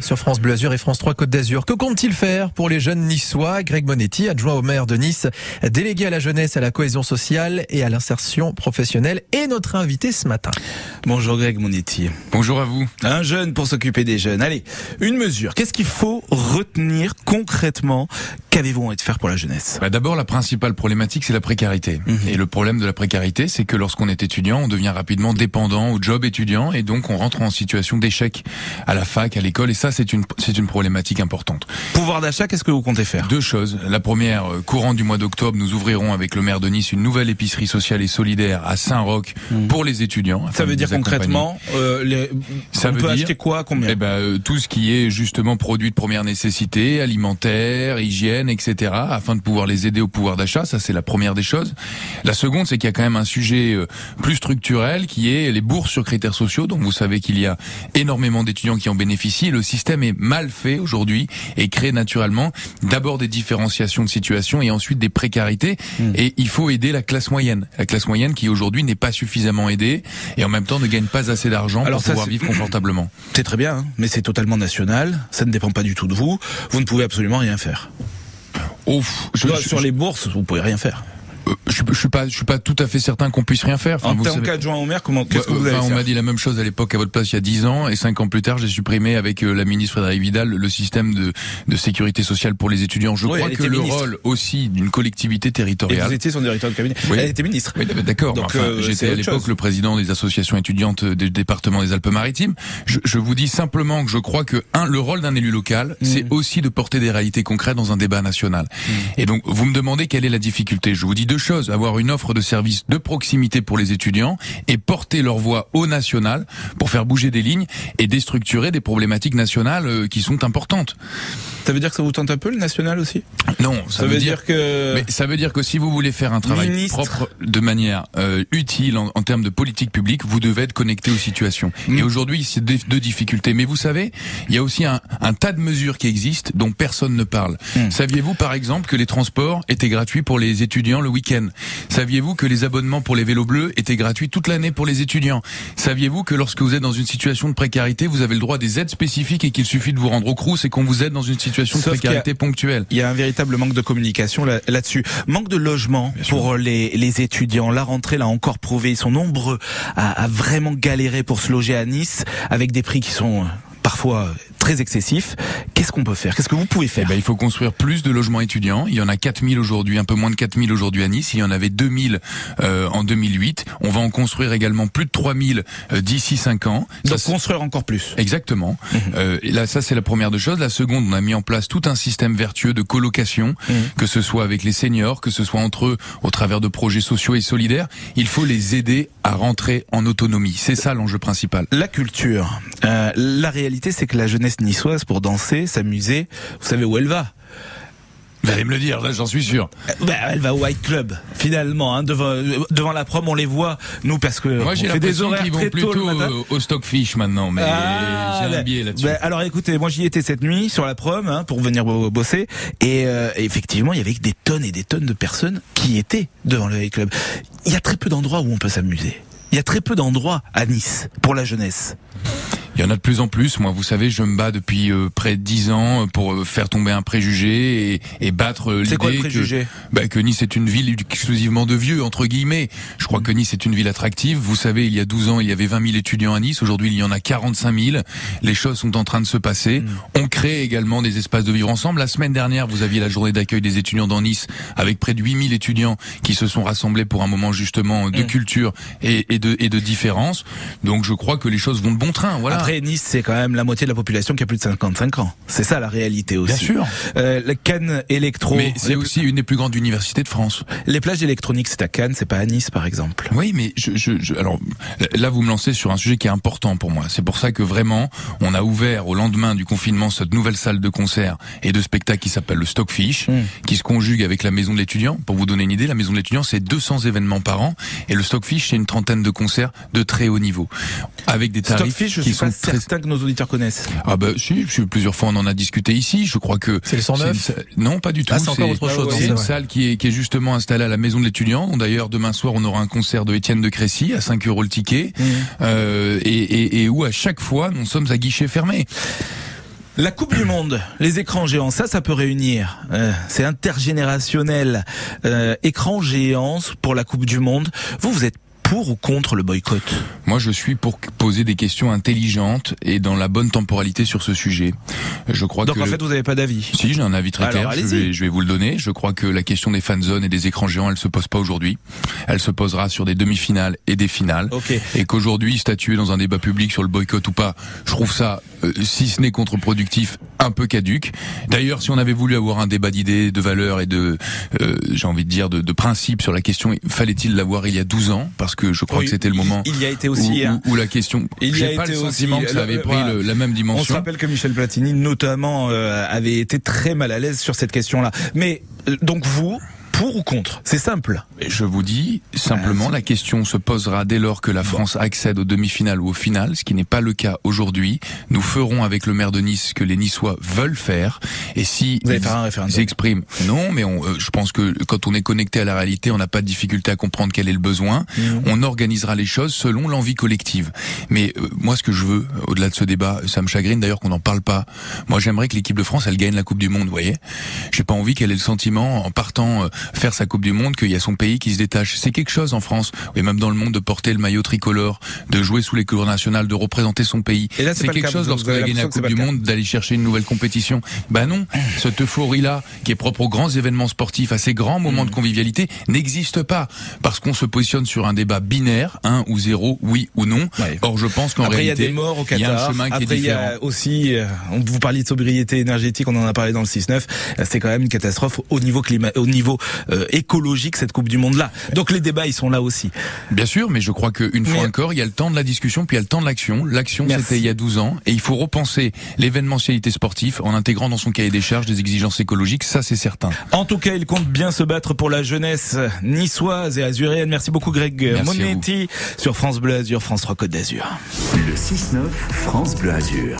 Sur France Bleu Azur et France 3 Côte d'Azur. Que compte-t-il faire pour les jeunes niçois? Greg Monetti, adjoint au maire de Nice, délégué à la jeunesse, à la cohésion sociale et à l'insertion professionnelle, est notre invité ce matin. Bonjour Greg Monetti. Bonjour à vous. Un jeune pour s'occuper des jeunes. Allez, une mesure. Qu'est-ce qu'il faut retenir concrètement? Qu'avez-vous envie de faire pour la jeunesse? Bah D'abord, la principale problématique, c'est la précarité. Mhm. Et le problème de la précarité, c'est que lorsqu'on est étudiant, on devient rapidement dépendant au job étudiant et donc on rentre en situation d'échec à la fac, à l'école. Et ça, c'est une, c'est une problématique importante. Pouvoir d'achat, qu'est-ce que vous comptez faire? Deux choses. La première, euh, courant du mois d'octobre, nous ouvrirons avec le maire de Nice une nouvelle épicerie sociale et solidaire à Saint-Roch mmh. pour les étudiants. Ça veut dire concrètement, euh, les... ça on veut peut acheter quoi, combien? Eh ben, euh, Tout ce qui est justement produit de première nécessité, alimentaire, hygiène, etc., afin de pouvoir les aider au pouvoir d'achat. Ça, c'est la première des choses. La seconde, c'est qu'il y a quand même un sujet euh, plus structurel qui est les bourses sur critères sociaux. Donc, vous savez qu'il y a énormément d'étudiants qui en bénéficient. Le système est mal fait aujourd'hui et crée naturellement d'abord des différenciations de situation et ensuite des précarités. Hmm. Et il faut aider la classe moyenne, la classe moyenne qui aujourd'hui n'est pas suffisamment aidée et en même temps ne gagne pas assez d'argent pour pouvoir vivre confortablement. C'est très bien, hein, mais c'est totalement national. Ça ne dépend pas du tout de vous. Vous ne pouvez absolument rien faire. Ouf, je, sur les bourses, vous pouvez rien faire. Je, je suis pas, je suis pas tout à fait certain qu'on puisse rien faire. Enfin, en tant qu'adjoint au maire, comment, qu'est-ce que vous avez On m'a dit la même chose à l'époque à votre place il y a 10 ans et cinq ans plus tard, j'ai supprimé avec euh, la ministre Frédéric Vidal le système de, de sécurité sociale pour les étudiants. Je crois que le rôle aussi d'une collectivité territoriale. Et vous étiez son directeur de cabinet. Elle était ministre. Oui, d'accord. Enfin, euh, J'étais à l'époque le président des associations étudiantes du département des Alpes-Maritimes. Je, je, vous dis simplement que je crois que un, le rôle d'un élu local, mm. c'est aussi de porter des réalités concrètes dans un débat national. Mm. Et donc, vous me demandez quelle est la difficulté. Je vous dis deux choses. Avoir une offre de services de proximité pour les étudiants et porter leur voix au national pour faire bouger des lignes et déstructurer des problématiques nationales euh, qui sont importantes. Ça veut dire que ça vous tente un peu le national aussi? Non, ça, veut, dire, que. Mais ça veut dire que si vous voulez faire un travail propre de manière euh, utile en, termes de politique publique, vous devez être connecté aux situations. Mm. Et aujourd'hui, c'est deux, difficultés. Mais vous savez, il y a aussi un, un, tas de mesures qui existent dont personne ne parle. Mm. Saviez-vous par exemple que les transports étaient gratuits pour les étudiants le week-end Saviez-vous que les abonnements pour les vélos bleus étaient gratuits toute l'année pour les étudiants? Saviez-vous que lorsque vous êtes dans une situation de précarité, vous avez le droit à des aides spécifiques et qu'il suffit de vous rendre au crous et qu'on vous aide dans une situation de précarité ponctuelle? Il y a un véritable manque de communication là-dessus. manque de logement pour les, les, étudiants. La rentrée l'a encore prouvé. Ils sont nombreux à, à vraiment galérer pour se loger à Nice avec des prix qui sont parfois très excessif. Qu'est-ce qu'on peut faire? Qu'est-ce que vous pouvez faire? Eh ben, Il faut construire plus de logements étudiants. Il y en a 4000 aujourd'hui, un peu moins de 4000 aujourd'hui à Nice. Il y en avait 2000 euh, en 2008. On va en construire également plus de 3000 euh, d'ici 5 ans. Donc construire encore plus. Exactement. Mhm. Euh, là, ça c'est la première de choses. La seconde, on a mis en place tout un système vertueux de colocation, mhm. que ce soit avec les seniors, que ce soit entre eux au travers de projets sociaux et solidaires. Il faut les aider à rentrer en autonomie. C'est ça l'enjeu principal. La culture. Euh, la réalité, c'est que la jeunesse niçoise pour danser, s'amuser. Vous savez où elle va vous allez me le dire, là j'en suis sûr. Bah, elle va au White Club, finalement. Hein, devant, devant la prom, on les voit, nous, parce que Moi j'ai l'impression qu'ils vont plutôt au, Stockfish maintenant, mais ah, j'ai un biais là-dessus. Bah, alors écoutez, moi j'y étais cette nuit sur la prom hein, pour venir bosser, et euh, effectivement il y avait des tonnes et des tonnes de personnes qui étaient devant le White Club. Il y a très peu d'endroits où on peut s'amuser. Il y a très peu d'endroits à Nice pour la jeunesse. Il y en a de plus en plus. Moi, vous savez, je me bats depuis euh, près de dix ans pour euh, faire tomber un préjugé et, et battre l'idée que, bah, que Nice est une ville exclusivement de vieux, entre guillemets. Je crois que Nice est une ville attractive. Vous savez, il y a 12 ans, il y avait 20 000 étudiants à Nice. Aujourd'hui, il y en a 45 000. Les choses sont en train de se passer. Mm. On crée également des espaces de vivre ensemble. La semaine dernière, vous aviez la journée d'accueil des étudiants dans Nice avec près de 8 000 étudiants qui se sont rassemblés pour un moment justement de mm. culture et, et, de, et de différence. Donc, je crois que les choses vont de bon train. Voilà. Après, Nice, c'est quand même la moitié de la population qui a plus de 55 ans. C'est ça la réalité aussi. Bien sûr. Euh, la Cannes électro. Mais c'est aussi une des plus grandes universités de France. Les plages électroniques, c'est à Cannes, c'est pas à Nice, par exemple. Oui, mais je, je, je, alors là, vous me lancez sur un sujet qui est important pour moi. C'est pour ça que vraiment, on a ouvert au lendemain du confinement cette nouvelle salle de concert et de spectacle qui s'appelle le Stockfish, hmm. qui se conjugue avec la maison de l'étudiant. Pour vous donner une idée, la maison de l'étudiant, c'est 200 événements par an et le Stockfish, c'est une trentaine de concerts de très haut niveau, avec des tarifs Stockfish, qui sont très que nos auditeurs connaissent. Ah bah si, plusieurs fois on en a discuté ici. Je crois que c'est le 109. Non, pas du tout. Ah, c'est encore autre chose. C'est une salle qui est, qui est justement installée à la maison de l'étudiant. D'ailleurs, demain soir, on aura un concert de Étienne de Crécy à 5 euros le ticket, mmh. euh, et, et, et où à chaque fois nous sommes à guichet fermé. La Coupe du Monde, les écrans géants, ça, ça peut réunir. Euh, c'est intergénérationnel. Euh, écran géants pour la Coupe du Monde. Vous, vous êtes pour ou contre le boycott? Moi, je suis pour poser des questions intelligentes et dans la bonne temporalité sur ce sujet. Je crois Donc en fait, vous n'avez pas d'avis? Si, j'ai un avis très clair. Je vais, je vais, vous le donner. Je crois que la question des fan zones et des écrans géants, elle se pose pas aujourd'hui. Elle se posera sur des demi-finales et des finales. Et qu'aujourd'hui, statuer dans un débat public sur le boycott ou pas, je trouve ça, euh, si ce n'est contre-productif, un peu caduque. D'ailleurs, si on avait voulu avoir un débat d'idées, de valeurs et de, euh, j'ai envie de dire, de, de principes sur la question, fallait-il l'avoir il y a 12 ans? Parce que je crois que c'était le moment il y a été aussi, où, la question. Il y a pas le sentiment que ça avait pris la même dimension. On se rappelle que Michel Platini, notamment, euh, avait été très mal à l'aise sur cette question-là. Mais euh, donc vous, pour ou contre? C'est simple. Je vous dis simplement, la question se posera dès lors que la France accède aux demi-finales ou au final, ce qui n'est pas le cas aujourd'hui. Nous ferons avec le maire de Nice ce que les Niçois veulent faire. Et si Vous allez faire un référendum s'expriment, non, mais on, euh, je pense que quand on est connecté à la réalité, on n'a pas de difficulté à comprendre quel est le besoin. Mhm. On organisera les choses selon l'envie collective. Mais euh, moi, ce que je veux, au-delà de ce débat, ça me chagrine d'ailleurs qu'on n'en parle pas. Moi, j'aimerais que l'équipe de France, elle gagne la Coupe du Monde. Vous voyez, j'ai pas envie qu'elle ait le sentiment, en partant euh, faire sa Coupe du Monde qu'il y a son pays qui se détache. C'est quelque chose en France, et même dans le monde, de porter le maillot tricolore, de jouer sous les couleurs nationales, de représenter son pays. C'est quelque chose lorsqu'on a gagné la Coupe du Monde d'aller chercher une nouvelle compétition. Bah non, cette euphorie-là, qui est propre aux grands événements sportifs, à ces grands moments de mm. convivialité, n'existe pas. Parce qu'on se positionne sur un débat binaire, 1 ou 0, oui ou non. Or, je pense qu'en réalité, il y a des morts au Qatar. Y a un chemin qui est différent. Il y a aussi, euh, vous parliez de sobriété énergétique, on en a parlé dans le 6-9, c'est quand même une catastrophe au niveau climat, au niveau euh, écologique cette Coupe du Monde là. Donc les débats ils sont là aussi. Bien sûr, mais je crois qu'une fois encore, il y a le temps de la discussion puis il y a le temps de l'action. L'action c'était il y a 12 ans et il faut repenser l'événementialité sportive en intégrant dans son cahier des charges des exigences écologiques, ça c'est certain. En tout cas, il compte bien se battre pour la jeunesse niçoise et azuréenne. Merci beaucoup Greg Monetti sur France Bleu Azur, France 3 Côte d'Azur. Le 6-9 France Bleu Azur.